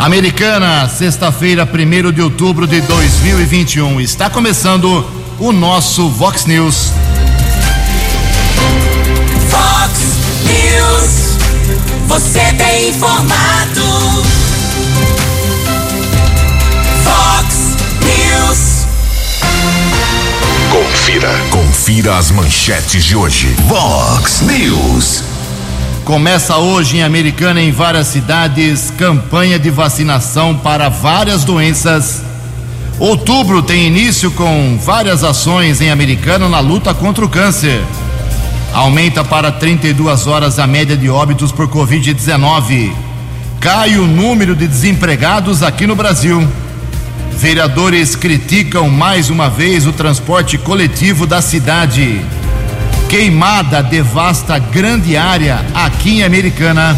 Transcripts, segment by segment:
Americana, sexta-feira, 1 de outubro de 2021. Está começando o nosso Vox News. Vox News. Você tem informado. Vox News. Confira. Confira as manchetes de hoje. Vox News. Começa hoje em Americana, em várias cidades, campanha de vacinação para várias doenças. Outubro tem início com várias ações em Americana na luta contra o câncer. Aumenta para 32 horas a média de óbitos por Covid-19. Cai o número de desempregados aqui no Brasil. Vereadores criticam mais uma vez o transporte coletivo da cidade. Queimada devasta grande área aqui em Americana.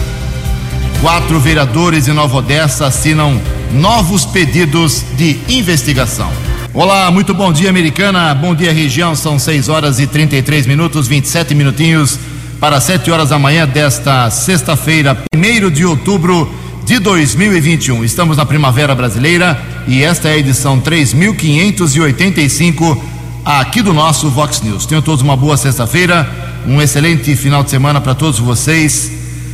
Quatro vereadores de Nova Odessa assinam novos pedidos de investigação. Olá, muito bom dia, Americana. Bom dia, região. São 6 horas e 33 minutos, 27 minutinhos para 7 horas da manhã desta sexta-feira, 1 de outubro de 2021. Estamos na Primavera Brasileira e esta é a edição 3585 aqui do nosso Vox News. Tenham todos uma boa sexta-feira, um excelente final de semana para todos vocês.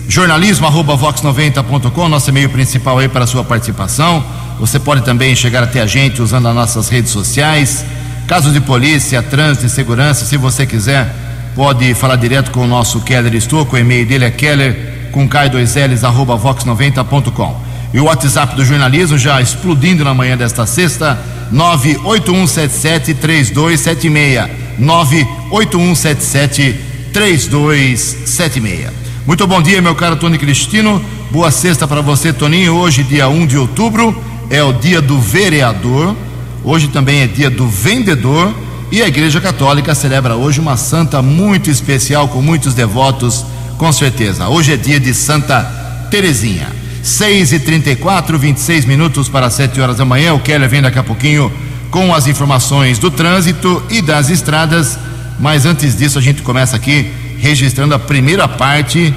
Jornalismo arroba vox90.com, nosso e-mail principal aí para a sua participação. Você pode também chegar até a gente usando as nossas redes sociais. Casos de polícia, trânsito e segurança, se você quiser, pode falar direto com o nosso Keller Estouco. O e-mail dele é keller com K2Ls arroba vox90.com. E o WhatsApp do jornalismo já explodindo na manhã desta sexta, 981773276. 981773276. Muito bom dia, meu caro Tony Cristino. Boa sexta para você, Toninho. Hoje, dia 1 de outubro, é o dia do vereador. Hoje também é dia do vendedor. E a Igreja Católica celebra hoje uma santa muito especial, com muitos devotos, com certeza. Hoje é dia de Santa Terezinha. 6 e 34 26 minutos para 7 horas da manhã. O Keller vem daqui a pouquinho com as informações do trânsito e das estradas. Mas antes disso, a gente começa aqui registrando a primeira parte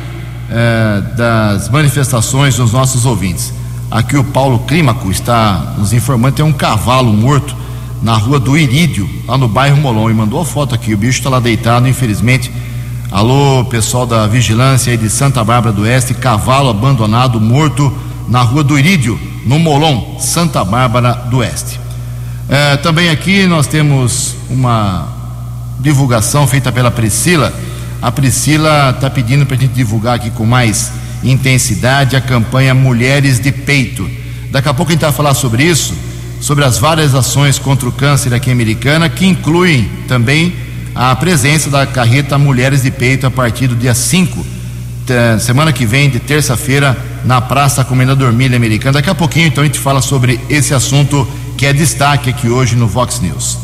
eh, das manifestações dos nossos ouvintes. Aqui o Paulo Clímaco está nos informando: tem um cavalo morto na rua do Irídio, lá no bairro Molon, e mandou a foto aqui. O bicho está lá deitado, infelizmente. Alô, pessoal da vigilância aí de Santa Bárbara do Oeste, cavalo abandonado, morto na rua do Irídio, no Molon, Santa Bárbara do Oeste. É, também aqui nós temos uma divulgação feita pela Priscila. A Priscila está pedindo para a gente divulgar aqui com mais intensidade a campanha Mulheres de Peito. Daqui a pouco a gente vai falar sobre isso, sobre as várias ações contra o câncer aqui em Americana, que incluem também a presença da carreta Mulheres de Peito a partir do dia 5, semana que vem, de terça-feira, na Praça Comendador Milha Americana. Daqui a pouquinho, então, a gente fala sobre esse assunto que é destaque aqui hoje no Vox News.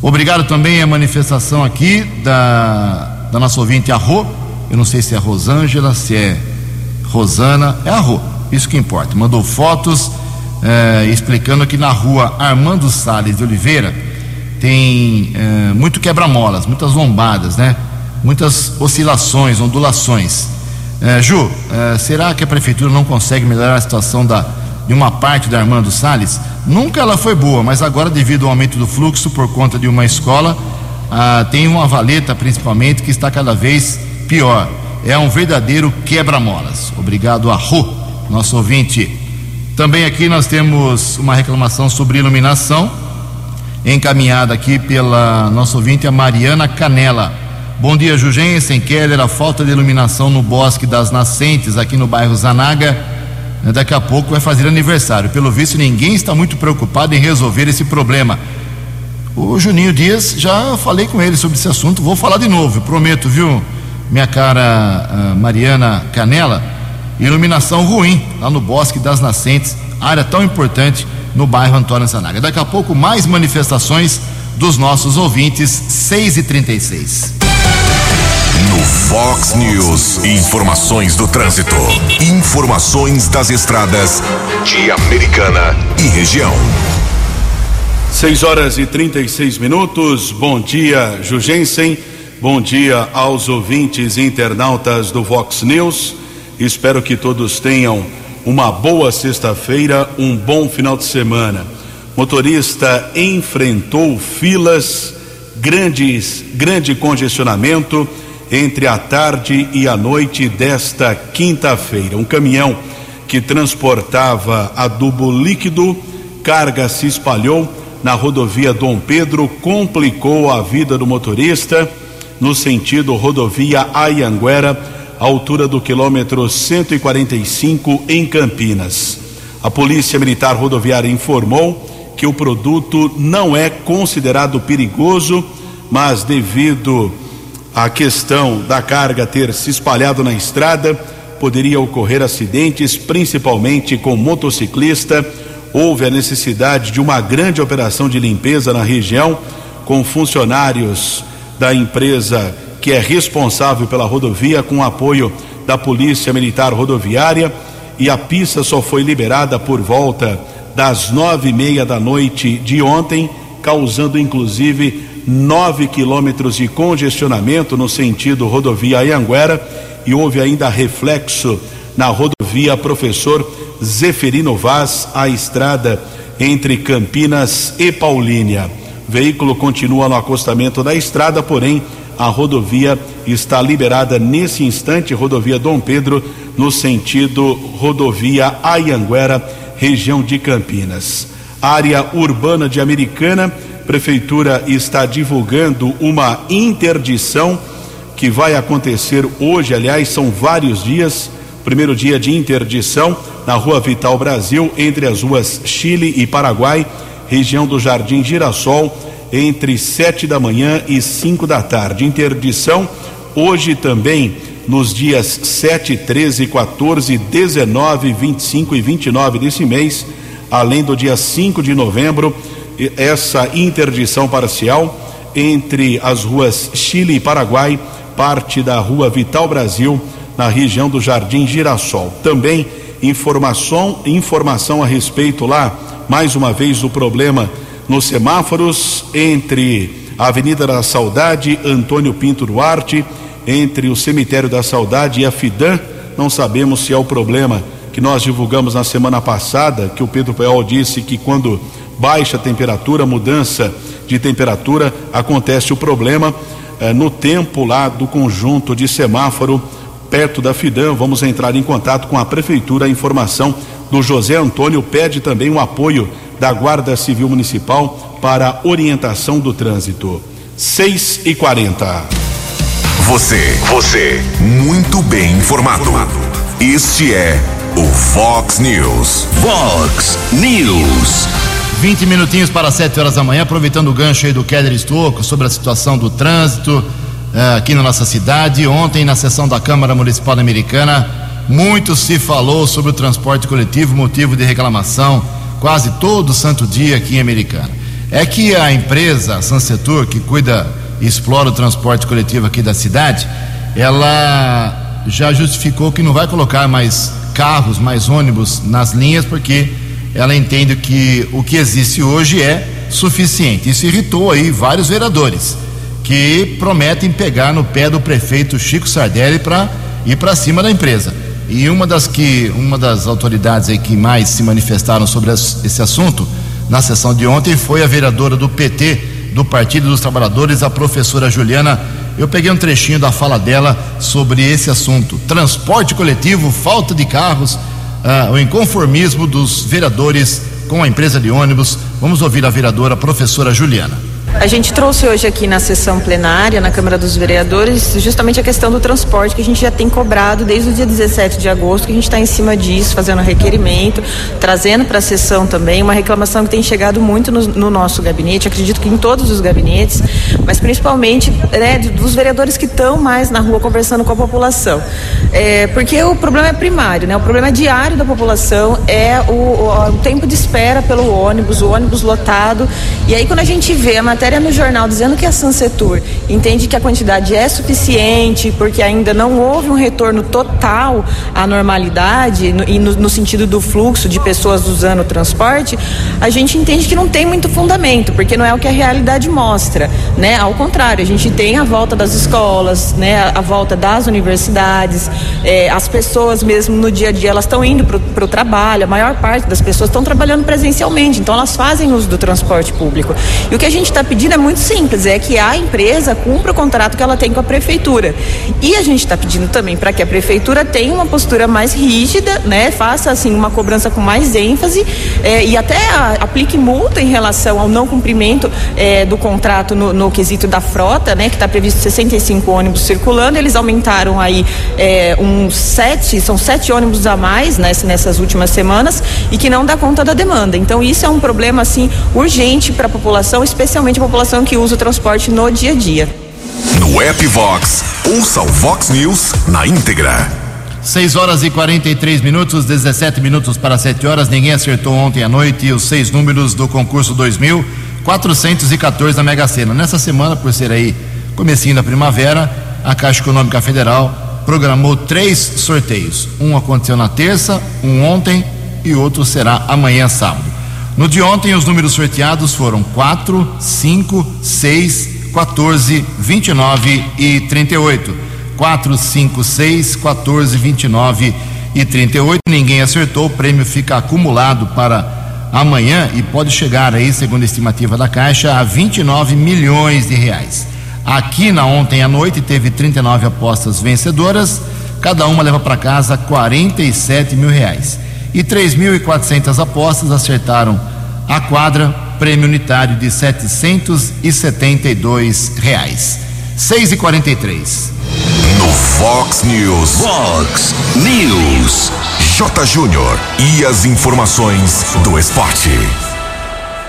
Obrigado também à manifestação aqui da, da nossa ouvinte, a Rô. Eu não sei se é Rosângela, se é Rosana, é a Rô, isso que importa. Mandou fotos eh, explicando que na rua Armando Salles de Oliveira tem eh, muito quebra-molas, muitas lombadas, né? Muitas oscilações, ondulações. Eh, Ju, eh, será que a prefeitura não consegue melhorar a situação da, de uma parte da Armando Salles? Nunca ela foi boa, mas agora, devido ao aumento do fluxo por conta de uma escola, ah, tem uma valeta principalmente que está cada vez pior. É um verdadeiro quebra-molas. Obrigado a Rô, nosso ouvinte. Também aqui nós temos uma reclamação sobre iluminação, encaminhada aqui pela nossa ouvinte, a Mariana Canela. Bom dia, Jugensen, Keller, a falta de iluminação no Bosque das Nascentes, aqui no bairro Zanaga, daqui a pouco vai fazer aniversário. Pelo visto, ninguém está muito preocupado em resolver esse problema. O Juninho Dias, já falei com ele sobre esse assunto, vou falar de novo, prometo, viu, minha cara uh, Mariana Canela? Iluminação ruim lá no Bosque das Nascentes, área tão importante no bairro Antônio Zanaga. Daqui a pouco, mais manifestações dos nossos ouvintes, 6 e 36 No Fox News, informações do trânsito. Informações das estradas de Americana e região. 6 horas e 36 minutos. Bom dia, Jugensen. Bom dia aos ouvintes e internautas do Vox News. Espero que todos tenham uma boa sexta-feira, um bom final de semana. Motorista enfrentou filas, grandes, grande congestionamento entre a tarde e a noite desta quinta-feira. Um caminhão que transportava adubo líquido, carga se espalhou na rodovia Dom Pedro, complicou a vida do motorista no sentido rodovia Ayanguera, altura do quilômetro 145 em Campinas. A Polícia Militar Rodoviária informou que o produto não é considerado perigoso, mas devido à questão da carga ter se espalhado na estrada, poderia ocorrer acidentes, principalmente com motociclista. Houve a necessidade de uma grande operação de limpeza na região, com funcionários da empresa que é responsável pela rodovia, com apoio da Polícia Militar Rodoviária, e a pista só foi liberada por volta das nove e meia da noite de ontem, causando inclusive nove quilômetros de congestionamento no sentido rodovia Anhanguera e houve ainda reflexo na rodovia Professor Zeferino Vaz, a estrada entre Campinas e Paulínia. O veículo continua no acostamento da estrada, porém a rodovia está liberada nesse instante, rodovia Dom Pedro, no sentido rodovia Ayanguera, região de Campinas. Área urbana de Americana, prefeitura está divulgando uma interdição que vai acontecer hoje, aliás, são vários dias. Primeiro dia de interdição na Rua Vital Brasil, entre as ruas Chile e Paraguai, região do Jardim Girassol, entre sete da manhã e cinco da tarde. Interdição hoje também nos dias 7, 13, 14, 19, 25 e 29 desse mês, além do dia 5 de novembro, essa interdição parcial entre as ruas Chile e Paraguai, parte da rua Vital Brasil, na região do Jardim Girassol. Também informação, informação a respeito lá, mais uma vez, o problema nos semáforos entre a Avenida da Saudade, Antônio Pinto Duarte, entre o Cemitério da Saudade e a Fidã. Não sabemos se é o problema que nós divulgamos na semana passada, que o Pedro Peol disse que quando baixa a temperatura, mudança de temperatura, acontece o problema eh, no tempo lá do conjunto de semáforo perto da Fidã. Vamos entrar em contato com a prefeitura. A informação do José Antônio pede também o apoio da Guarda Civil Municipal para orientação do trânsito. 6 e 40. Você, você, muito bem informado. Este é o Fox News. Fox News. 20 minutinhos para 7 horas da manhã, aproveitando o gancho aí do Keller Estocco sobre a situação do trânsito eh, aqui na nossa cidade. Ontem, na sessão da Câmara Municipal Americana, muito se falou sobre o transporte coletivo, motivo de reclamação quase todo santo dia aqui em Americana. É que a empresa Sansetur, que cuida e explora o transporte coletivo aqui da cidade, ela já justificou que não vai colocar mais carros, mais ônibus nas linhas, porque ela entende que o que existe hoje é suficiente. Isso irritou aí vários vereadores que prometem pegar no pé do prefeito Chico Sardelli para ir para cima da empresa. E uma das que uma das autoridades aí que mais se manifestaram sobre esse assunto na sessão de ontem foi a vereadora do PT do Partido dos Trabalhadores, a professora Juliana. Eu peguei um trechinho da fala dela sobre esse assunto: transporte coletivo, falta de carros, ah, o inconformismo dos vereadores com a empresa de ônibus. Vamos ouvir a vereadora professora Juliana. A gente trouxe hoje aqui na sessão plenária, na Câmara dos Vereadores, justamente a questão do transporte que a gente já tem cobrado desde o dia 17 de agosto, que a gente está em cima disso, fazendo requerimento, trazendo para a sessão também uma reclamação que tem chegado muito no, no, nosso gabinete, acredito que em todos os gabinetes, mas principalmente né, dos vereadores que estão mais na rua conversando com a população. É, porque o problema é primário, né? O problema é diário da população é o, o, o tempo de espera pelo ônibus, o ônibus lotado. E aí quando a gente vê a matéria no jornal dizendo que a Sansetur entende que a quantidade é suficiente, porque ainda não houve um retorno total à normalidade no, e no, no sentido do fluxo de pessoas usando o transporte, a gente entende que não tem muito fundamento, porque não é o que a realidade mostra, né? Ao contrário, a gente tem a volta das escolas, né? A, a volta das universidades, é, as pessoas mesmo no dia a dia elas estão indo para o trabalho, a maior parte das pessoas estão trabalhando presencialmente, então elas fazem uso do transporte público. E o que a gente está pedindo é muito simples, é que a empresa cumpra o contrato que ela tem com a prefeitura. E a gente está pedindo também para que a prefeitura tenha uma postura mais rígida, né? Faça assim uma cobrança com mais ênfase é, e até a, aplique multa em relação ao não cumprimento é, do contrato no, no, quesito da frota, né? Que está previsto 65 ônibus circulando. Eles aumentaram aí é, uns sete, são sete ônibus a mais né, nessas últimas semanas e que não dá conta da demanda. Então isso é um problema assim urgente para a população, especialmente população que usa o transporte no dia a dia. No app Vox, ouça o Vox News na íntegra. 6 horas e 43 minutos, 17 minutos para 7 horas. Ninguém acertou ontem à noite os seis números do concurso 2414 da Mega Sena. Nessa semana, por ser aí comecinho da primavera, a Caixa Econômica Federal programou três sorteios. Um aconteceu na terça, um ontem e outro será amanhã sábado. No de ontem, os números sorteados foram 4, 5, 6, 14, 29 e 38. 4, 5, 6, 14, 29 e 38. Ninguém acertou, o prêmio fica acumulado para amanhã e pode chegar aí, segundo a estimativa da Caixa, a 29 milhões de reais. Aqui na ontem à noite teve 39 apostas vencedoras, cada uma leva para casa 47 mil reais. E 3.400 apostas acertaram a quadra, prêmio unitário de 772 reais. 6 e 43 no Fox News. Fox News. J. Júnior e as informações do esporte.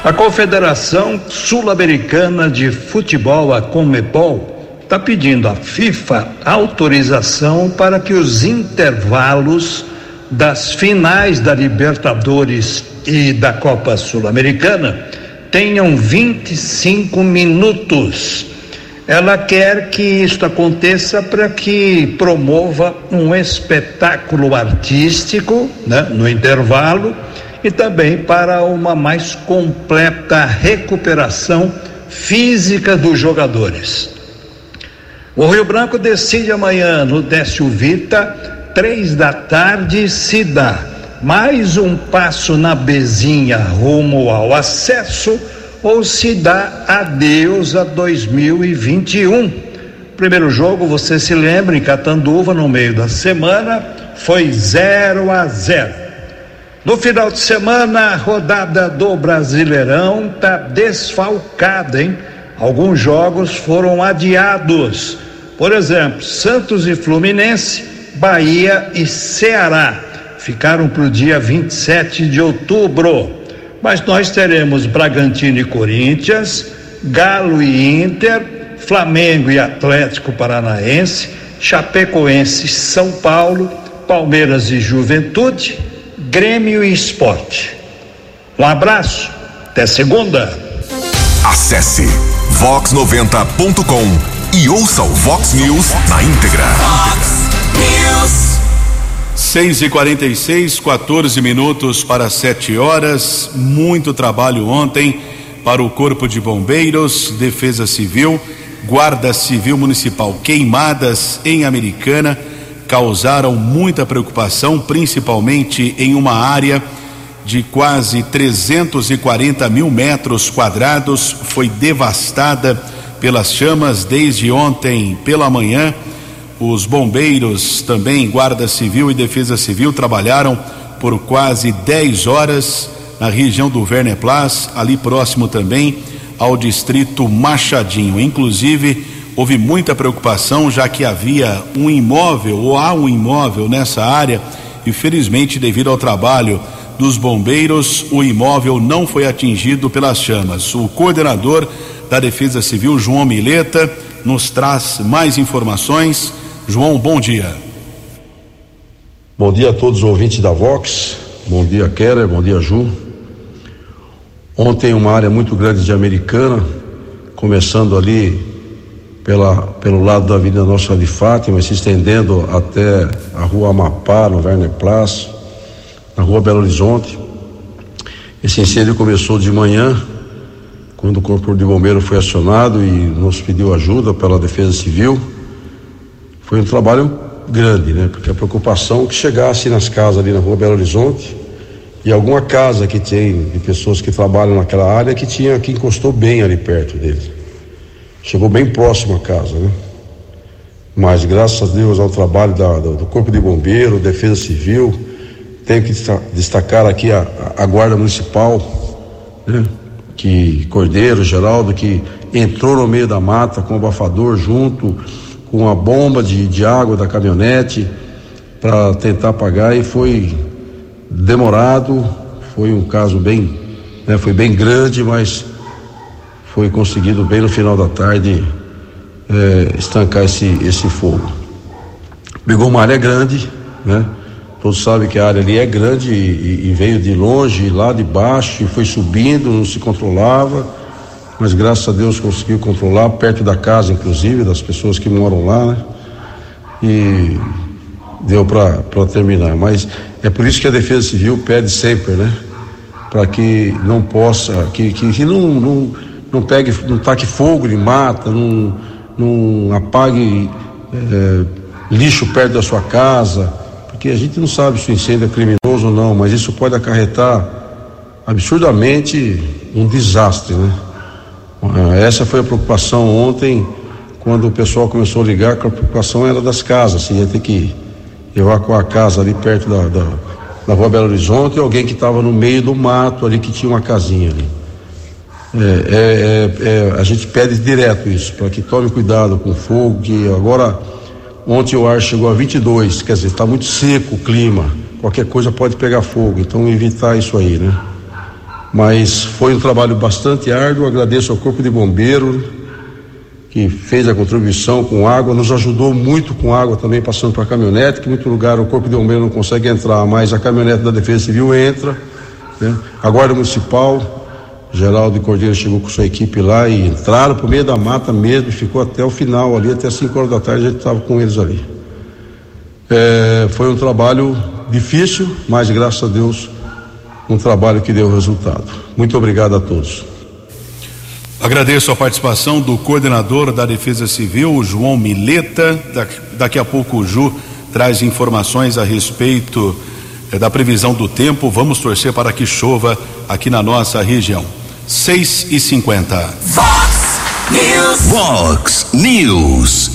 A Confederação Sul-Americana de Futebol, a Comebol, está pedindo à FIFA autorização para que os intervalos das finais da Libertadores e da Copa Sul-Americana tenham 25 minutos ela quer que isto aconteça para que promova um espetáculo artístico né, no intervalo e também para uma mais completa recuperação física dos jogadores. O Rio Branco decide amanhã no Décio Vita, três da tarde, se dá mais um passo na bezinha rumo ao acesso ou se dá adeus a 2021. Primeiro jogo, você se lembra, em Catanduva, no meio da semana, foi 0 a 0. No final de semana, a rodada do Brasileirão tá desfalcada, hein? Alguns jogos foram adiados. Por exemplo, Santos e Fluminense, Bahia e Ceará ficaram para o dia 27 de outubro mas nós teremos Bragantino e Corinthians, Galo e Inter, Flamengo e Atlético Paranaense, Chapecoense e São Paulo, Palmeiras e Juventude, Grêmio e Esporte. Um abraço, até segunda. Acesse vox90.com e ouça o Vox News na íntegra. 6 e 46 14 minutos para 7 horas. Muito trabalho ontem para o Corpo de Bombeiros, Defesa Civil, Guarda Civil Municipal. Queimadas em Americana causaram muita preocupação, principalmente em uma área de quase 340 mil metros quadrados. Foi devastada pelas chamas desde ontem pela manhã os bombeiros, também Guarda Civil e Defesa Civil, trabalharam por quase 10 horas na região do Verneplas, ali próximo também ao distrito Machadinho. Inclusive, houve muita preocupação, já que havia um imóvel, ou há um imóvel nessa área, e felizmente, devido ao trabalho dos bombeiros, o imóvel não foi atingido pelas chamas. O coordenador da Defesa Civil, João Mileta, nos traz mais informações João, bom dia. Bom dia a todos os ouvintes da Vox. Bom dia, Keller. Bom dia, Ju. Ontem, uma área muito grande de Americana começando ali pela, pelo lado da Avenida Nossa de Fátima, se estendendo até a Rua Amapá, no Werner Place, na Rua Belo Horizonte. Esse incêndio começou de manhã, quando o Corpo de Bombeiro foi acionado e nos pediu ajuda pela Defesa Civil. Foi um trabalho grande, né? Porque a preocupação é que chegasse nas casas ali na Rua Belo Horizonte e alguma casa que tem de pessoas que trabalham naquela área que tinha que encostou bem ali perto dele. Chegou bem próximo à casa, né? Mas graças a Deus ao trabalho da, do, do Corpo de Bombeiro, Defesa Civil, tenho que destacar aqui a, a Guarda Municipal, né? que Cordeiro, Geraldo, que entrou no meio da mata com o abafador junto com a bomba de, de água da caminhonete para tentar apagar e foi demorado, foi um caso bem, né, foi bem grande, mas foi conseguido bem no final da tarde é, estancar esse, esse fogo. Pegou uma área grande, né? Todos sabem que a área ali é grande e, e veio de longe, lá de baixo, e foi subindo, não se controlava, mas graças a Deus conseguiu controlar, perto da casa, inclusive, das pessoas que moram lá, né? E deu para terminar. Mas é por isso que a Defesa Civil pede sempre, né? Para que não possa, que, que, que, não, não, não pegue, não taque fogo em mata, não, não apague é, lixo perto da sua casa, porque a gente não sabe se o incêndio é criminoso ou não, mas isso pode acarretar absurdamente um desastre, né? Essa foi a preocupação ontem, quando o pessoal começou a ligar, que a preocupação era das casas, se ia ter que evacuar a casa ali perto da, da, da rua Belo Horizonte, alguém que estava no meio do mato ali, que tinha uma casinha ali. É, é, é, é a gente pede direto isso, para que tome cuidado com fogo, que agora, ontem o ar chegou a 22, quer dizer, está muito seco o clima, qualquer coisa pode pegar fogo, então evitar isso aí, né? Mas foi um trabalho bastante árduo, agradeço ao Corpo de Bombeiro, que fez a contribuição com água, nos ajudou muito com água também, passando para a caminhonete, que em muito lugar o Corpo de Bombeiro não consegue entrar, mas a caminhonete da Defesa Civil entra. Né? A Guarda Municipal, Geraldo Cordeiro chegou com sua equipe lá e entraram o meio da mata mesmo e ficou até o final ali, até 5 horas da tarde a gente estava com eles ali. É, foi um trabalho difícil, mas graças a Deus um trabalho que deu resultado. Muito obrigado a todos. Agradeço a participação do coordenador da Defesa Civil, João Mileta. Daqui a pouco o Ju traz informações a respeito eh, da previsão do tempo. Vamos torcer para que chova aqui na nossa região. 6 e 50 Fox News. Fox News.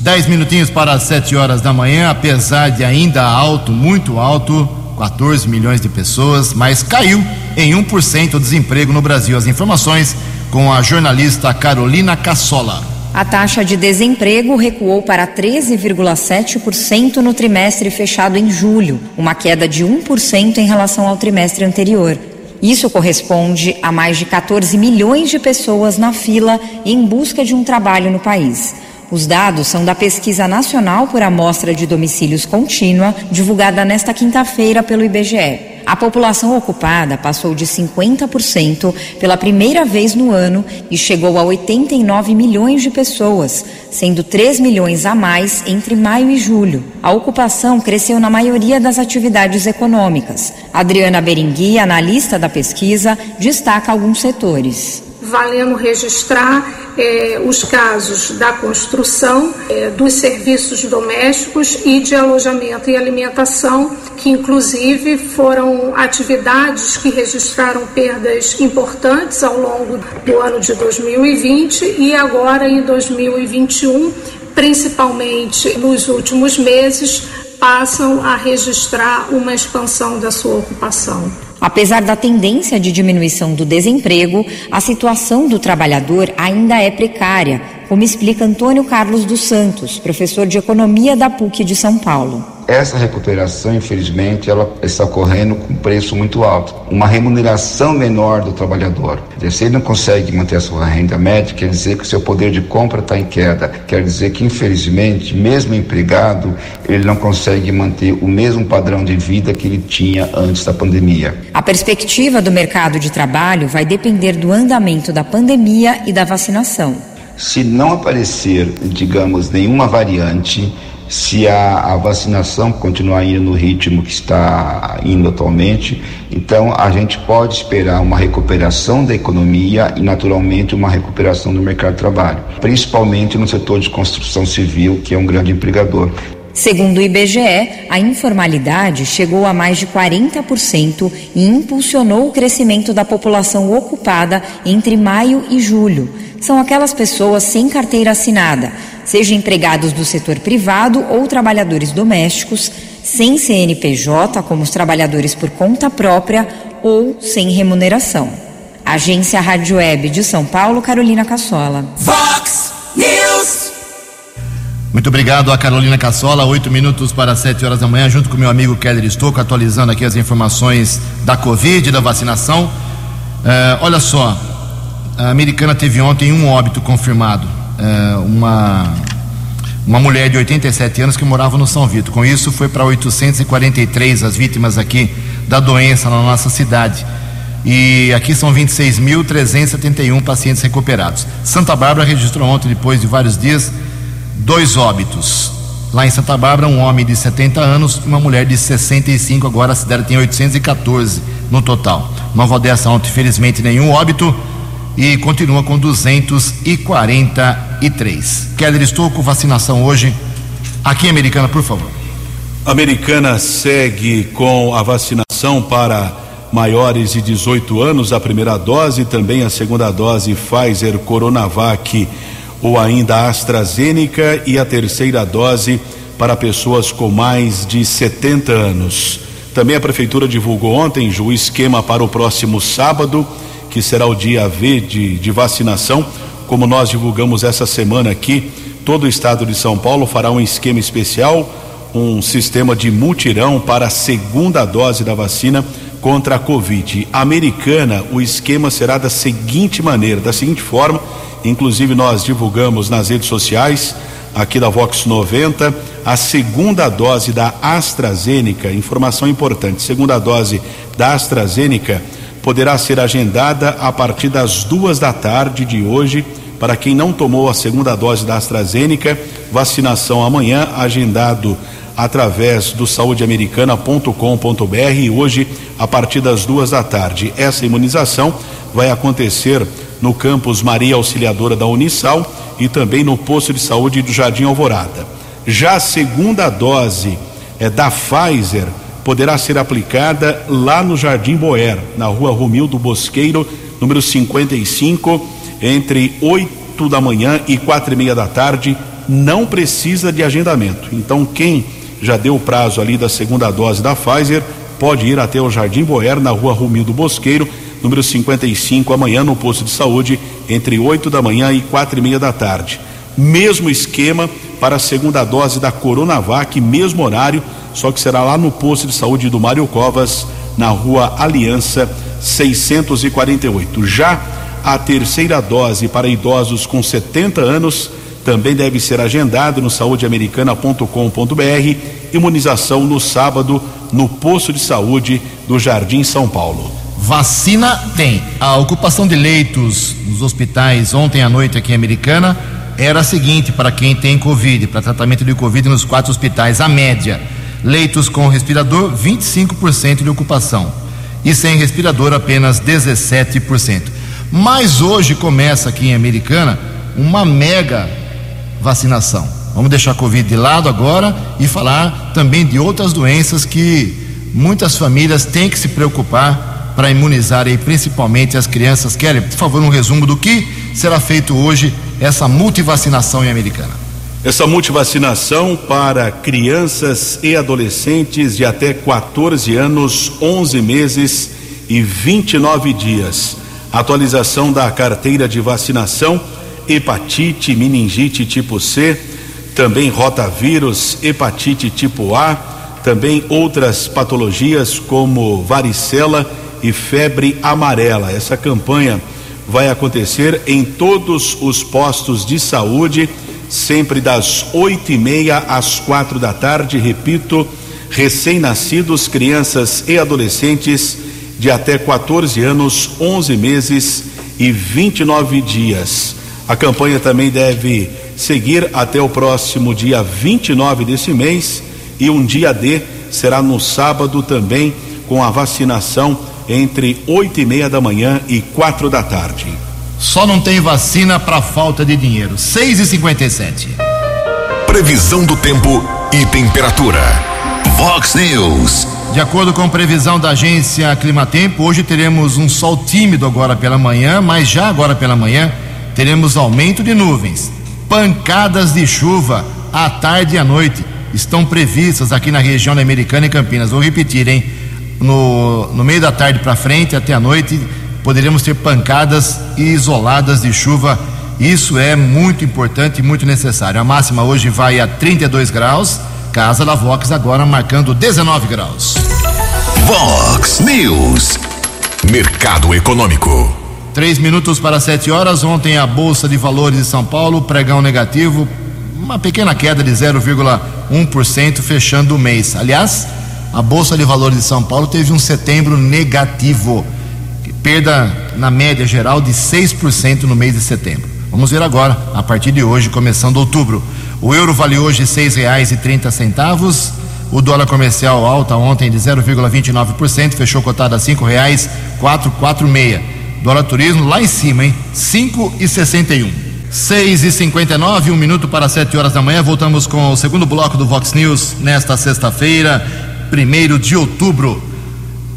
Dez minutinhos para as 7 horas da manhã, apesar de ainda alto, muito alto, 14 milhões de pessoas, mas caiu em 1% o desemprego no Brasil. As informações com a jornalista Carolina Cassola. A taxa de desemprego recuou para 13,7% no trimestre fechado em julho, uma queda de 1% em relação ao trimestre anterior. Isso corresponde a mais de 14 milhões de pessoas na fila em busca de um trabalho no país. Os dados são da Pesquisa Nacional por Amostra de Domicílios Contínua, divulgada nesta quinta-feira pelo IBGE. A população ocupada passou de 50% pela primeira vez no ano e chegou a 89 milhões de pessoas, sendo 3 milhões a mais entre maio e julho. A ocupação cresceu na maioria das atividades econômicas. Adriana Berengui, analista da pesquisa, destaca alguns setores valendo registrar eh, os casos da construção, eh, dos serviços domésticos e de alojamento e alimentação, que inclusive foram atividades que registraram perdas importantes ao longo do ano de 2020 e agora em 2021, principalmente nos últimos meses, passam a registrar uma expansão da sua ocupação. Apesar da tendência de diminuição do desemprego, a situação do trabalhador ainda é precária, como explica Antônio Carlos dos Santos, professor de economia da PUC de São Paulo essa recuperação, infelizmente, ela está ocorrendo com preço muito alto, uma remuneração menor do trabalhador. Se ele não consegue manter a sua renda média, quer dizer que o seu poder de compra está em queda, quer dizer que, infelizmente, mesmo empregado, ele não consegue manter o mesmo padrão de vida que ele tinha antes da pandemia. A perspectiva do mercado de trabalho vai depender do andamento da pandemia e da vacinação. Se não aparecer, digamos, nenhuma variante, se a, a, vacinação continuar indo no ritmo que está indo atualmente, então a gente pode esperar uma recuperação da economia e, naturalmente, uma recuperação do mercado de trabalho, principalmente no setor de construção civil, que é um grande empregador. Segundo o IBGE, a informalidade chegou a mais de 40% e impulsionou o crescimento da população ocupada entre maio e julho. São aquelas pessoas sem carteira assinada seja empregados do setor privado ou trabalhadores domésticos, sem CNPJ, como os trabalhadores por conta própria ou sem remuneração. Agência Rádio Web de São Paulo, Carolina Cassola. Vox News. Muito obrigado a Carolina Cassola, oito minutos para sete horas da manhã, junto com meu amigo Keller Estouco, atualizando aqui as informações da Covid, da vacinação. Uh, olha só, a americana teve ontem um óbito confirmado é, uma, uma mulher de 87 anos que morava no São Vito. Com isso, foi para 843 as vítimas aqui da doença na nossa cidade. E aqui são 26.371 pacientes recuperados. Santa Bárbara registrou ontem, depois de vários dias, dois óbitos. Lá em Santa Bárbara, um homem de 70 anos e uma mulher de 65. Agora a cidade tem 814 no total. Nova Odessa ontem, felizmente, nenhum óbito e continua com 243. Keller Estouco, vacinação hoje aqui em Americana, por favor. Americana segue com a vacinação para maiores de 18 anos, a primeira dose, também a segunda dose Pfizer, Coronavac ou ainda AstraZeneca e a terceira dose para pessoas com mais de 70 anos. Também a prefeitura divulgou ontem o esquema para o próximo sábado que será o dia V de, de vacinação. Como nós divulgamos essa semana aqui, todo o estado de São Paulo fará um esquema especial, um sistema de mutirão para a segunda dose da vacina contra a Covid. Americana, o esquema será da seguinte maneira, da seguinte forma, inclusive nós divulgamos nas redes sociais, aqui da Vox 90, a segunda dose da AstraZeneca, informação importante, segunda dose da AstraZeneca poderá ser agendada a partir das duas da tarde de hoje. Para quem não tomou a segunda dose da AstraZeneca, vacinação amanhã, agendado através do saudeamericana.com.br hoje a partir das duas da tarde. Essa imunização vai acontecer no campus Maria Auxiliadora da Unisal e também no posto de saúde do Jardim Alvorada. Já a segunda dose é da Pfizer poderá ser aplicada lá no Jardim Boer, na rua Romildo Bosqueiro, número 55, entre 8 da manhã e quatro e meia da tarde. Não precisa de agendamento. Então, quem já deu o prazo ali da segunda dose da Pfizer, pode ir até o Jardim Boer, na rua Romildo Bosqueiro, número 55, amanhã no posto de saúde, entre 8 da manhã e quatro e meia da tarde. Mesmo esquema para a segunda dose da Coronavac, mesmo horário, só que será lá no posto de saúde do Mário Covas, na rua Aliança 648. Já a terceira dose para idosos com 70 anos também deve ser agendado no saudeamericana.com.br. Imunização no sábado no posto de saúde do Jardim São Paulo. Vacina tem. A ocupação de leitos nos hospitais ontem à noite aqui em Americana era a seguinte para quem tem Covid, para tratamento de Covid nos quatro hospitais, a média Leitos com respirador, 25% de ocupação. E sem respirador, apenas 17%. Mas hoje começa aqui em Americana uma mega vacinação. Vamos deixar a Covid de lado agora e falar também de outras doenças que muitas famílias têm que se preocupar para imunizar aí, principalmente as crianças. Kelly, por favor, um resumo do que será feito hoje essa multivacinação em Americana. Essa multivacinação para crianças e adolescentes de até 14 anos, 11 meses e 29 dias. Atualização da carteira de vacinação, hepatite, meningite tipo C, também rotavírus, hepatite tipo A, também outras patologias como varicela e febre amarela. Essa campanha vai acontecer em todos os postos de saúde, sempre das oito e meia às quatro da tarde. Repito, recém-nascidos, crianças e adolescentes de até 14 anos, 11 meses e 29 dias. A campanha também deve seguir até o próximo dia 29 desse mês e um dia D será no sábado também com a vacinação entre oito e meia da manhã e quatro da tarde. Só não tem vacina para falta de dinheiro. 6 e 57 Previsão do tempo e temperatura. Vox News. De acordo com previsão da agência Climatempo, hoje teremos um sol tímido agora pela manhã, mas já agora pela manhã teremos aumento de nuvens. Pancadas de chuva à tarde e à noite estão previstas aqui na região da Americana e Campinas. Vou repetir, hein? No, no meio da tarde para frente até a noite poderemos ter pancadas isoladas de chuva. Isso é muito importante e muito necessário. A máxima hoje vai a 32 graus. Casa da Vox agora marcando 19 graus. Vox News. Mercado Econômico. Três minutos para sete horas. Ontem a Bolsa de Valores de São Paulo, pregão negativo, uma pequena queda de 0,1% fechando o mês. Aliás, a Bolsa de Valores de São Paulo teve um setembro negativo, perda na média geral de 6% no mês de setembro. Vamos ver agora, a partir de hoje, começando outubro. O euro vale hoje trinta centavos. O dólar comercial alta ontem de 0,29%, fechou cotado a quatro meia. Dólar turismo lá em cima, hein? Cinco e sessenta e um. Seis e cinquenta e nove, um minuto para sete horas da manhã. Voltamos com o segundo bloco do Vox News nesta sexta-feira, primeiro de outubro.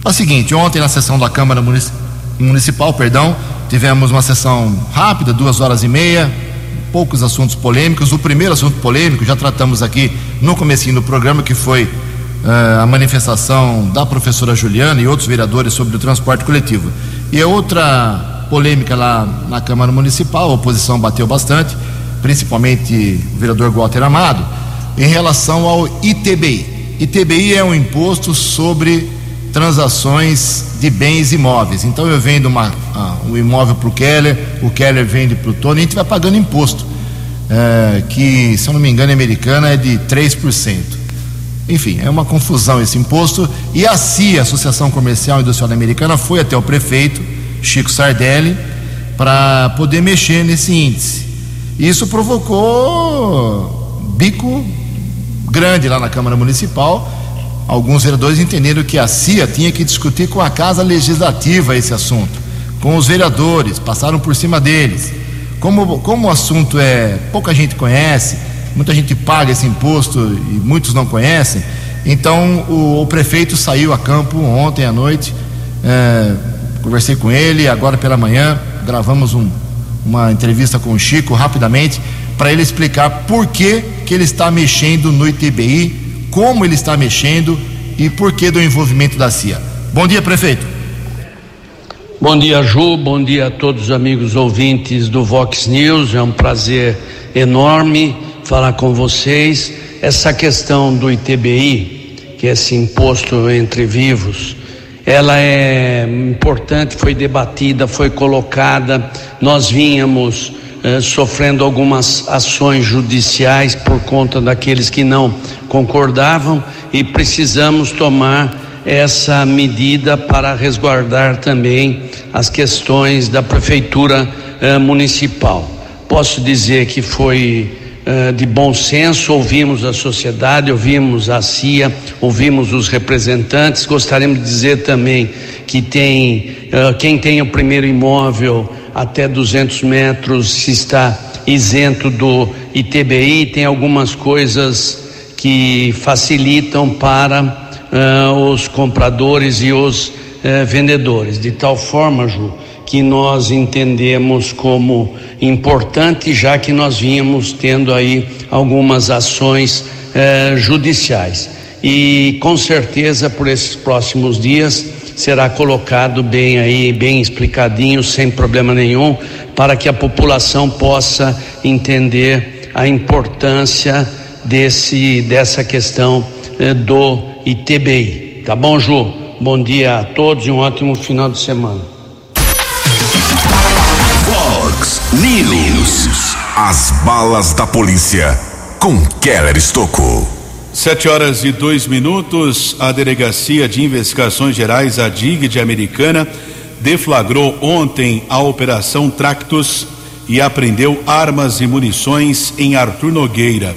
É o seguinte, ontem na sessão da Câmara Municipal, perdão, tivemos uma sessão rápida, duas horas e meia, poucos assuntos polêmicos. O primeiro assunto polêmico já tratamos aqui no comecinho do programa, que foi uh, a manifestação da professora Juliana e outros vereadores sobre o transporte coletivo. E outra polêmica lá na Câmara Municipal, a oposição bateu bastante, principalmente o vereador Walter Amado, em relação ao ITBI. ITBI é um imposto sobre transações de bens imóveis. Então eu vendo uma, uh, um imóvel para o Keller, o Keller vende para o Tony, a gente vai pagando imposto, uh, que, se eu não me engano, americana é de 3%. Enfim, é uma confusão esse imposto. E a CIA, Associação Comercial e Industrial Americana, foi até o prefeito, Chico Sardelli, para poder mexer nesse índice. Isso provocou bico grande lá na Câmara Municipal. Alguns vereadores entenderam que a CIA tinha que discutir com a Casa Legislativa esse assunto, com os vereadores, passaram por cima deles. Como, como o assunto é pouca gente conhece, muita gente paga esse imposto e muitos não conhecem. Então o, o prefeito saiu a campo ontem à noite, é, conversei com ele, agora pela manhã gravamos um, uma entrevista com o Chico rapidamente para ele explicar por que, que ele está mexendo no ITBI, como ele está mexendo e por que do envolvimento da CIA. Bom dia, prefeito. Bom dia, Ju. Bom dia a todos os amigos ouvintes do Vox News. É um prazer enorme falar com vocês essa questão do ITBI, que é esse imposto entre vivos, ela é importante, foi debatida, foi colocada. Nós vínhamos eh, sofrendo algumas ações judiciais por conta daqueles que não concordavam e precisamos tomar essa medida para resguardar também as questões da prefeitura eh, municipal. Posso dizer que foi uh, de bom senso, ouvimos a sociedade, ouvimos a CIA, ouvimos os representantes. Gostaríamos de dizer também que tem uh, quem tem o primeiro imóvel até 200 metros está isento do ITBI, tem algumas coisas que facilitam para uh, os compradores e os vendedores, de tal forma, Ju, que nós entendemos como importante, já que nós vínhamos tendo aí algumas ações eh, judiciais. E com certeza por esses próximos dias será colocado bem aí, bem explicadinho, sem problema nenhum, para que a população possa entender a importância desse dessa questão eh, do ITBI. Tá bom, Ju? Bom dia a todos e um ótimo final de semana. Fox News. As balas da polícia com Keller Estocou. Sete horas e dois minutos, a Delegacia de Investigações Gerais, a DIG de Americana, deflagrou ontem a Operação Tractus e apreendeu armas e munições em Arthur Nogueira.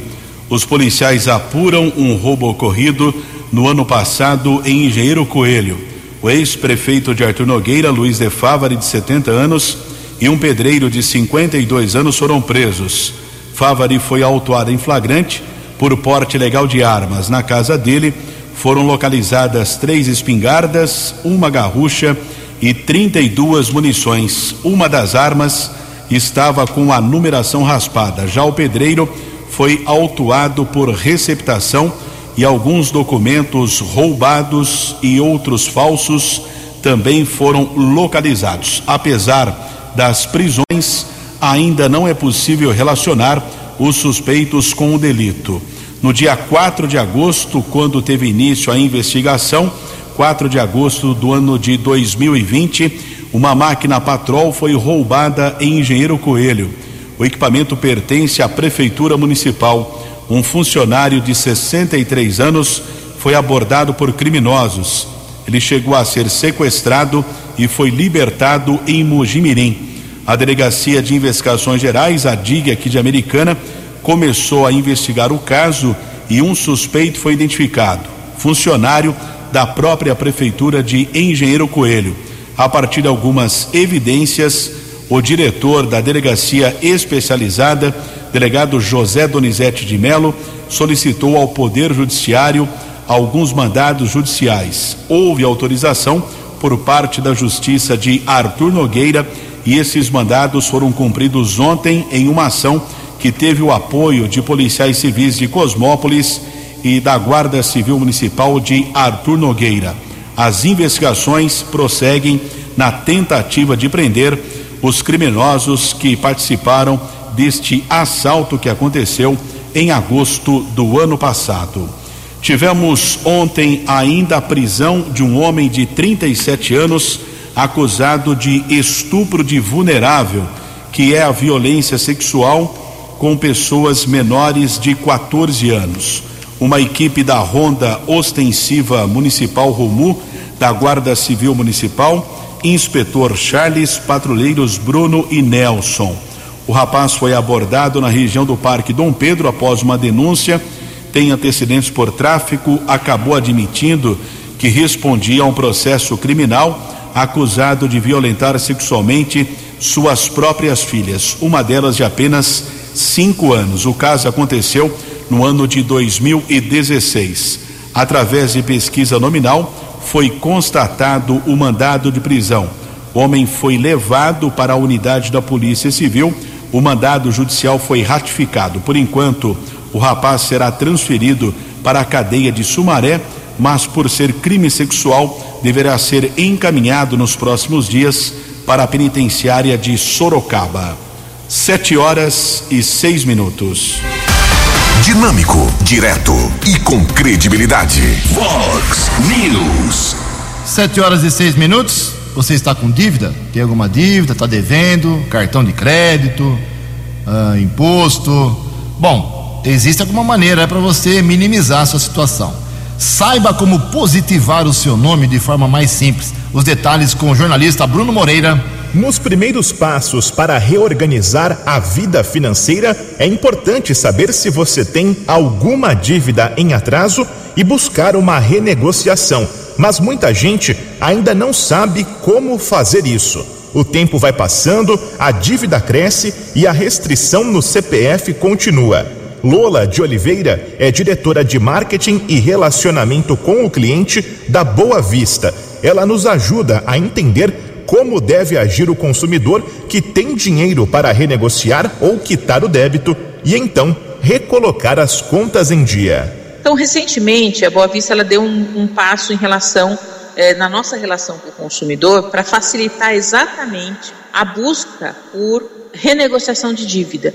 Os policiais apuram um roubo ocorrido no ano passado em Engenheiro Coelho. O ex-prefeito de Arthur Nogueira, Luiz de Favari, de 70 anos, e um pedreiro de 52 anos foram presos. Favari foi autuado em flagrante por porte ilegal de armas. Na casa dele foram localizadas três espingardas, uma garrucha e 32 munições. Uma das armas estava com a numeração raspada. Já o pedreiro foi autuado por receptação e alguns documentos roubados e outros falsos também foram localizados. Apesar das prisões, ainda não é possível relacionar os suspeitos com o delito. No dia 4 de agosto, quando teve início a investigação, 4 de agosto do ano de 2020, uma máquina patrol foi roubada em Engenheiro Coelho. O equipamento pertence à Prefeitura Municipal. Um funcionário de 63 anos foi abordado por criminosos. Ele chegou a ser sequestrado e foi libertado em Mojimirim. A Delegacia de Investigações Gerais, a DIG aqui de Americana, começou a investigar o caso e um suspeito foi identificado, funcionário da própria Prefeitura de Engenheiro Coelho. A partir de algumas evidências, o diretor da Delegacia Especializada, delegado José Donizete de Melo, solicitou ao Poder Judiciário alguns mandados judiciais. Houve autorização por parte da Justiça de Arthur Nogueira e esses mandados foram cumpridos ontem em uma ação que teve o apoio de policiais civis de Cosmópolis e da Guarda Civil Municipal de Arthur Nogueira. As investigações prosseguem na tentativa de prender os criminosos que participaram deste assalto que aconteceu em agosto do ano passado. Tivemos ontem ainda a prisão de um homem de 37 anos acusado de estupro de vulnerável, que é a violência sexual com pessoas menores de 14 anos. Uma equipe da Ronda Ostensiva Municipal Romu, da Guarda Civil Municipal, inspetor Charles, patrulheiros Bruno e Nelson. O rapaz foi abordado na região do Parque Dom Pedro após uma denúncia. Tem antecedentes por tráfico, acabou admitindo que respondia a um processo criminal acusado de violentar sexualmente suas próprias filhas, uma delas de apenas cinco anos. O caso aconteceu no ano de 2016. Através de pesquisa nominal, foi constatado o mandado de prisão. O homem foi levado para a unidade da Polícia Civil. O mandado judicial foi ratificado. Por enquanto, o rapaz será transferido para a cadeia de Sumaré mas por ser crime sexual, deverá ser encaminhado nos próximos dias para a penitenciária de Sorocaba. Sete horas e seis minutos. Dinâmico, direto e com credibilidade. Vox News. Sete horas e seis minutos. Você está com dívida? Tem alguma dívida? Está devendo? Cartão de crédito? Ah, imposto? Bom, existe alguma maneira para você minimizar a sua situação. Saiba como positivar o seu nome de forma mais simples. Os detalhes com o jornalista Bruno Moreira. Nos primeiros passos para reorganizar a vida financeira, é importante saber se você tem alguma dívida em atraso e buscar uma renegociação. Mas muita gente ainda não sabe como fazer isso. O tempo vai passando, a dívida cresce e a restrição no CPF continua. Lola de Oliveira é diretora de marketing e relacionamento com o cliente da Boa Vista. Ela nos ajuda a entender como deve agir o consumidor que tem dinheiro para renegociar ou quitar o débito e então recolocar as contas em dia. Então, recentemente, a Boa Vista ela deu um, um passo em relação é, na nossa relação com o consumidor para facilitar exatamente a busca por renegociação de dívida.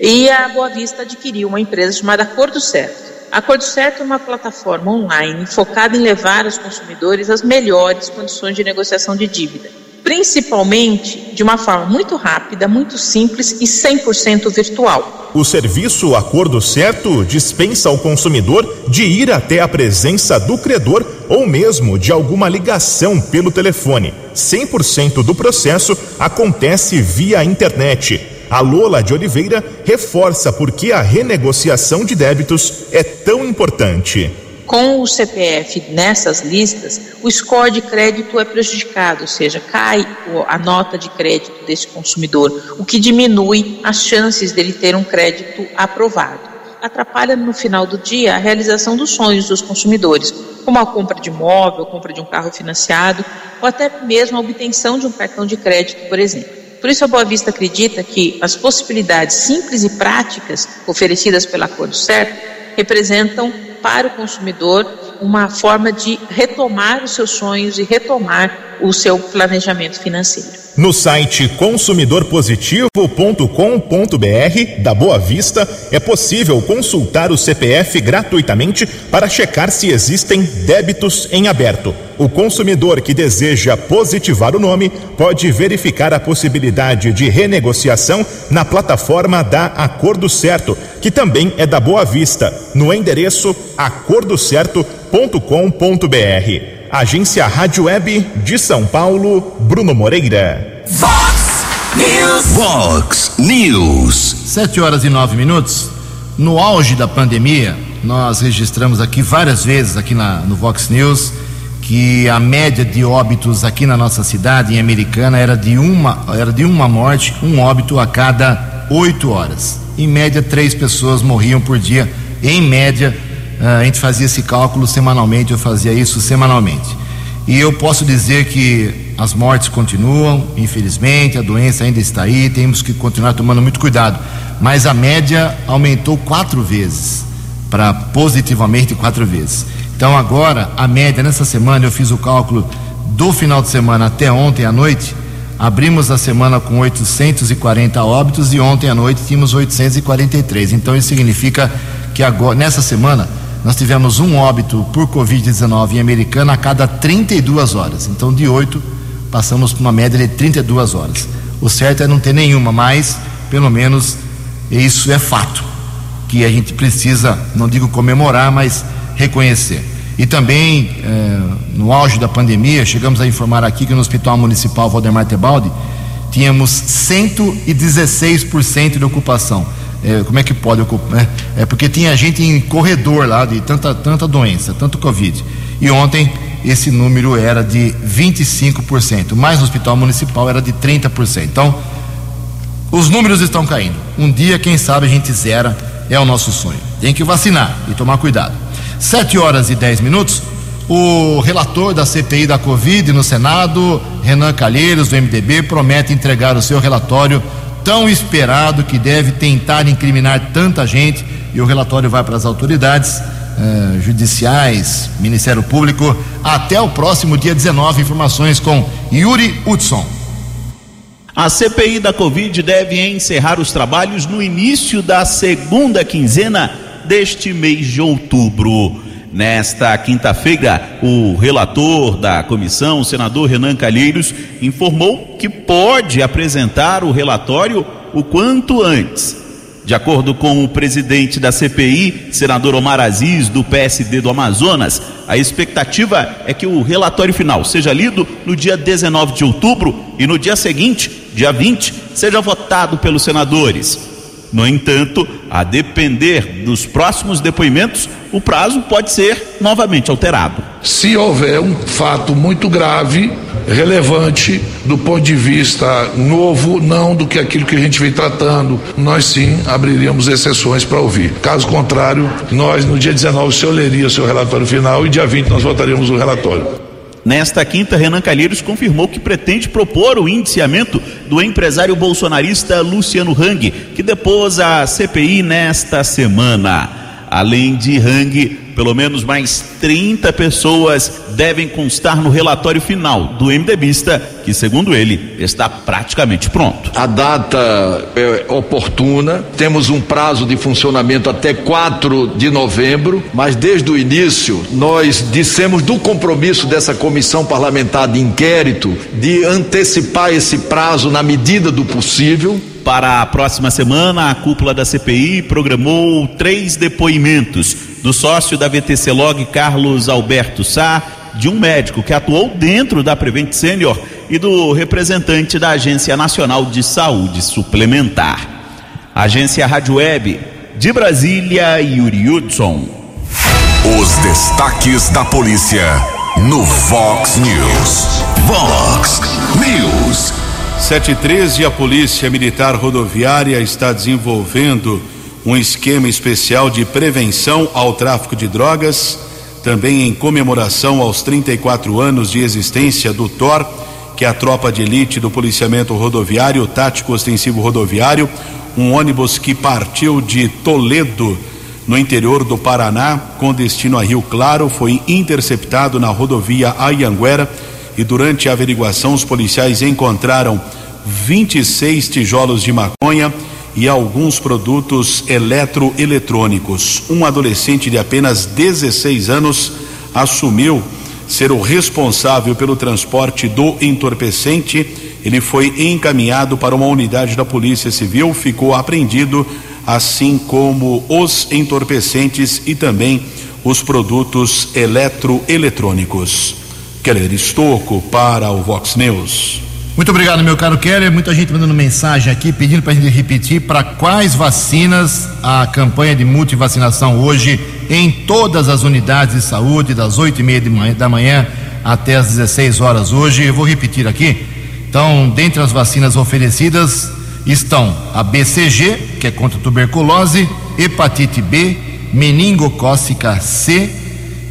E a Boa Vista adquiriu uma empresa chamada Acordo Certo. Acordo Certo é uma plataforma online focada em levar aos consumidores as melhores condições de negociação de dívida principalmente de uma forma muito rápida, muito simples e 100% virtual. O serviço Acordo Certo dispensa ao consumidor de ir até a presença do credor ou mesmo de alguma ligação pelo telefone. 100% do processo acontece via internet. A Lola de Oliveira reforça por que a renegociação de débitos é tão importante. Com o CPF nessas listas, o score de crédito é prejudicado, ou seja, cai a nota de crédito desse consumidor, o que diminui as chances dele ter um crédito aprovado. Atrapalha no final do dia a realização dos sonhos dos consumidores, como a compra de imóvel, a compra de um carro financiado ou até mesmo a obtenção de um cartão de crédito, por exemplo. Por isso, a Boa Vista acredita que as possibilidades simples e práticas oferecidas pelo Acordo Certo representam para o consumidor uma forma de retomar os seus sonhos e retomar o seu planejamento financeiro. No site consumidorpositivo.com.br da Boa Vista é possível consultar o CPF gratuitamente para checar se existem débitos em aberto. O consumidor que deseja positivar o nome pode verificar a possibilidade de renegociação na plataforma da Acordo Certo, que também é da Boa Vista, no endereço acordocerto.com.br. Agência Rádio Web de São Paulo, Bruno Moreira. Vox News. Vox News. Sete horas e nove minutos. No auge da pandemia, nós registramos aqui várias vezes aqui na, no Vox News que a média de óbitos aqui na nossa cidade, em Americana, era de uma, era de uma morte, um óbito a cada oito horas. Em média, três pessoas morriam por dia, em média, a gente fazia esse cálculo semanalmente, eu fazia isso semanalmente. E eu posso dizer que as mortes continuam, infelizmente, a doença ainda está aí, temos que continuar tomando muito cuidado. Mas a média aumentou quatro vezes, para positivamente quatro vezes. Então agora, a média nessa semana, eu fiz o cálculo do final de semana até ontem à noite, abrimos a semana com 840 óbitos e ontem à noite tínhamos 843. Então isso significa que agora, nessa semana, nós tivemos um óbito por Covid-19 em Americana a cada 32 horas. Então, de 8, passamos para uma média de 32 horas. O certo é não ter nenhuma, mas, pelo menos, isso é fato. Que a gente precisa, não digo comemorar, mas reconhecer. E também, eh, no auge da pandemia, chegamos a informar aqui que no Hospital Municipal Valdemar Tebaldi tínhamos 116% de ocupação. É, como é que pode ocupar? É, é, porque tinha gente em corredor lá de tanta, tanta doença, tanto Covid. E ontem esse número era de 25%, mas no hospital municipal era de 30%. Então, os números estão caindo. Um dia, quem sabe, a gente zera, é o nosso sonho. Tem que vacinar e tomar cuidado. 7 horas e 10 minutos. O relator da CPI da Covid no Senado, Renan Calheiros, do MDB, promete entregar o seu relatório tão esperado que deve tentar incriminar tanta gente e o relatório vai para as autoridades eh, judiciais, Ministério Público, até o próximo dia 19. Informações com Yuri Hudson. A CPI da Covid deve encerrar os trabalhos no início da segunda quinzena deste mês de outubro. Nesta quinta-feira, o relator da comissão, o senador Renan Calheiros, informou que pode apresentar o relatório o quanto antes. De acordo com o presidente da CPI, senador Omar Aziz, do PSD do Amazonas, a expectativa é que o relatório final seja lido no dia 19 de outubro e no dia seguinte, dia 20, seja votado pelos senadores. No entanto, a depender dos próximos depoimentos, o prazo pode ser novamente alterado. Se houver um fato muito grave, relevante do ponto de vista novo, não do que aquilo que a gente vem tratando, nós sim abriríamos exceções para ouvir. Caso contrário, nós no dia 19 o senhor leria o seu relatório final e dia 20 nós votaríamos o relatório. Nesta quinta, Renan Calheiros confirmou que pretende propor o indiciamento do empresário bolsonarista Luciano Hang, que depôs a CPI nesta semana. Além de Hang, Pelo menos mais 30 pessoas devem constar no relatório final do MDBista, que, segundo ele, está praticamente pronto. A data é oportuna, temos um prazo de funcionamento até 4 de novembro, mas desde o início nós dissemos do compromisso dessa comissão parlamentar de inquérito de antecipar esse prazo na medida do possível. Para a próxima semana, a cúpula da CPI programou três depoimentos do sócio da VTC Log, Carlos Alberto Sá, de um médico que atuou dentro da Prevent Senior e do representante da Agência Nacional de Saúde Suplementar. Agência Rádio Web de Brasília, Yuri Hudson. Os destaques da polícia no Vox News. Vox News. 713, a Polícia Militar Rodoviária está desenvolvendo um esquema especial de prevenção ao tráfico de drogas, também em comemoração aos 34 anos de existência do TOR, que é a tropa de elite do policiamento rodoviário, tático ostensivo rodoviário, um ônibus que partiu de Toledo, no interior do Paraná, com destino a Rio Claro, foi interceptado na rodovia Ayanguera e durante a averiguação os policiais encontraram 26 tijolos de maconha e alguns produtos eletroeletrônicos. Um adolescente de apenas 16 anos assumiu ser o responsável pelo transporte do entorpecente. Ele foi encaminhado para uma unidade da Polícia Civil, ficou apreendido, assim como os entorpecentes e também os produtos eletroeletrônicos. Keller Estocco para o Vox News. Muito obrigado, meu caro Keller. Muita gente mandando mensagem aqui pedindo para a gente repetir para quais vacinas a campanha de multivacinação hoje em todas as unidades de saúde, das oito e meia da manhã até as 16 horas hoje. Eu vou repetir aqui. Então, dentre as vacinas oferecidas estão a BCG, que é contra tuberculose, hepatite B, meningocócica C,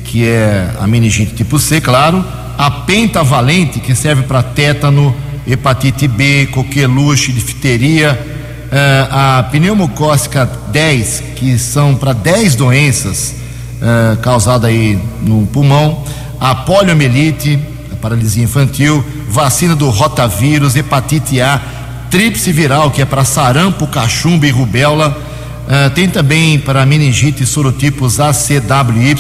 que é a meningite tipo C, claro, a pentavalente, que serve para tétano, hepatite B, coqueluche, difteria, uh, a pneumocócica 10, que são para 10 doenças uh, causadas aí no pulmão, a poliomielite, a paralisia infantil, vacina do rotavírus, hepatite A, tríplice viral, que é para sarampo, cachumba e rubéola, uh, tem também para meningite sorotipos ACWY,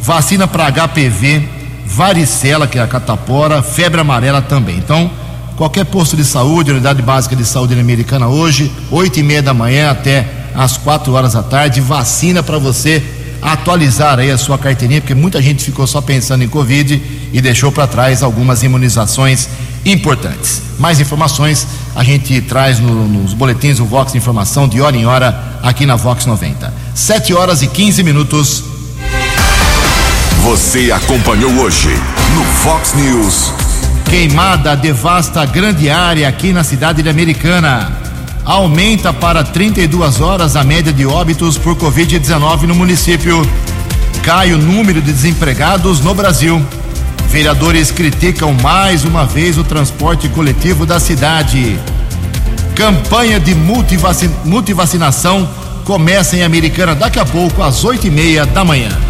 vacina para HPV, varicela, que é a catapora, febre amarela também. Então, qualquer posto de saúde, unidade básica de saúde americana hoje, oito e meia da manhã até às quatro horas da tarde, vacina para você atualizar aí a sua carteirinha, porque muita gente ficou só pensando em Covid e deixou para trás algumas imunizações importantes. Mais informações a gente traz no, nos boletins do Vox Informação de hora em hora aqui na Vox 90. Sete horas e 15 minutos. Você acompanhou hoje no Fox News. Queimada devasta grande área aqui na cidade de Americana. Aumenta para 32 horas a média de óbitos por Covid-19 no município. Cai o número de desempregados no Brasil. Vereadores criticam mais uma vez o transporte coletivo da cidade. Campanha de multivacin multivacinação começa em Americana daqui a pouco, às oito e meia da manhã.